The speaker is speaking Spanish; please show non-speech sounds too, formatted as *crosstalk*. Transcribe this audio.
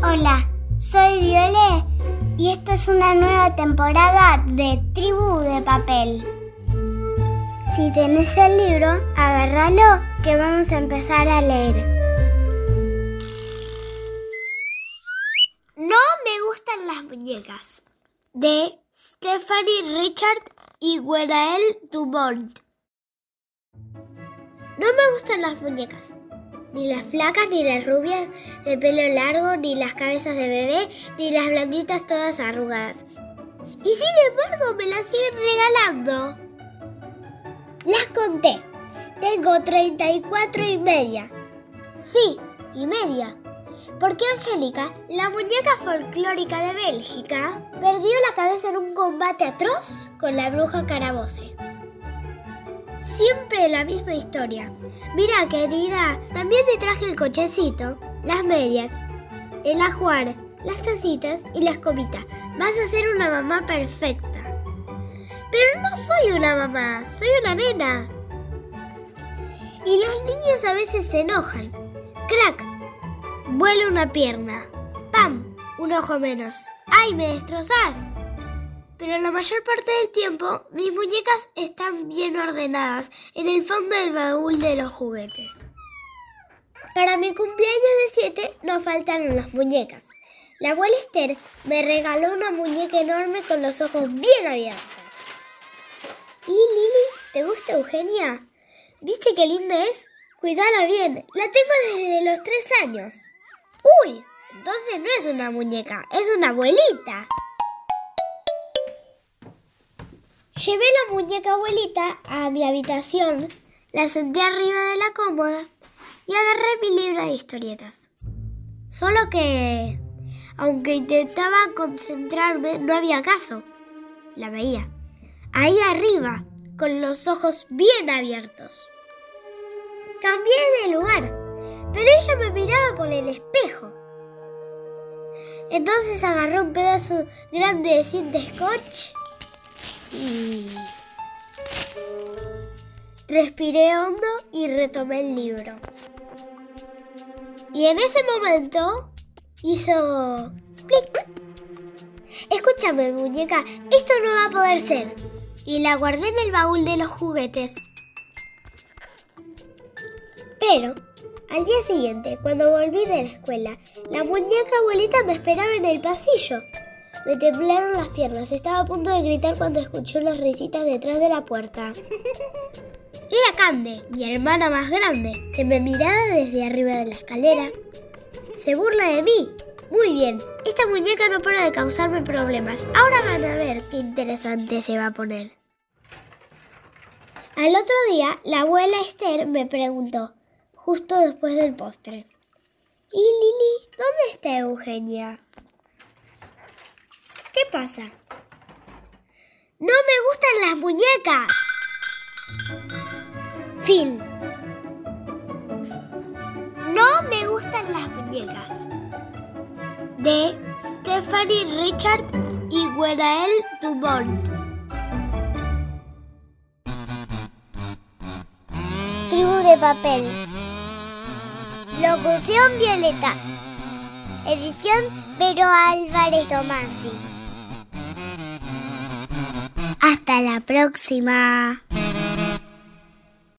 Hola, soy Viole y esto es una nueva temporada de Tribu de Papel. Si tenés el libro, agárralo que vamos a empezar a leer. No me gustan las muñecas. De Stephanie Richard y Gwenael Dumont. No me gustan las muñecas. Ni las flacas, ni las rubias de pelo largo, ni las cabezas de bebé, ni las blanditas todas arrugadas. Y sin embargo me las siguen regalando. Las conté. Tengo 34 y media. Sí, y media. Porque Angélica, la muñeca folclórica de Bélgica, perdió la cabeza en un combate atroz con la bruja Carabose. Siempre la misma historia. Mira, querida, también te traje el cochecito, las medias, el ajuar, las tacitas y la escobita. Vas a ser una mamá perfecta. Pero no soy una mamá, soy una nena. Y los niños a veces se enojan. Crack, vuela una pierna. ¡Pam! Un ojo menos. ¡Ay, me destrozás! Pero la mayor parte del tiempo mis muñecas están bien ordenadas en el fondo del baúl de los juguetes. Para mi cumpleaños de 7 no faltaron las muñecas. La abuela Esther me regaló una muñeca enorme con los ojos bien abiertos. ¿Y Lili? ¿Te gusta Eugenia? ¿Viste qué linda es? Cuídala bien. La tengo desde los 3 años. ¡Uy! Entonces no es una muñeca, es una abuelita. Llevé la muñeca abuelita a mi habitación, la senté arriba de la cómoda y agarré mi libro de historietas. Solo que, aunque intentaba concentrarme, no había caso. La veía. Ahí arriba, con los ojos bien abiertos. Cambié de lugar, pero ella me miraba por el espejo. Entonces agarré un pedazo grande de cinta scotch y respiré hondo y retomé el libro. Y en ese momento hizo clic. Escúchame, muñeca, esto no va a poder ser. Y la guardé en el baúl de los juguetes. Pero al día siguiente, cuando volví de la escuela, la muñeca abuelita me esperaba en el pasillo. Me temblaron las piernas. Estaba a punto de gritar cuando escuché unas risitas detrás de la puerta. *laughs* Era Cande, mi hermana más grande, que me miraba desde arriba de la escalera. Se burla de mí. Muy bien, esta muñeca no para de causarme problemas. Ahora van a ver qué interesante se va a poner. Al otro día, la abuela Esther me preguntó, justo después del postre. ¿Y Lili? ¿Dónde está Eugenia? ¿Qué pasa? No me gustan las muñecas. Fin. No me gustan las muñecas. De Stephanie Richard y Gwenael Dumont. Tribu de papel. Locución Violeta. Edición Pero Álvarez Tomasi. Hasta la próxima.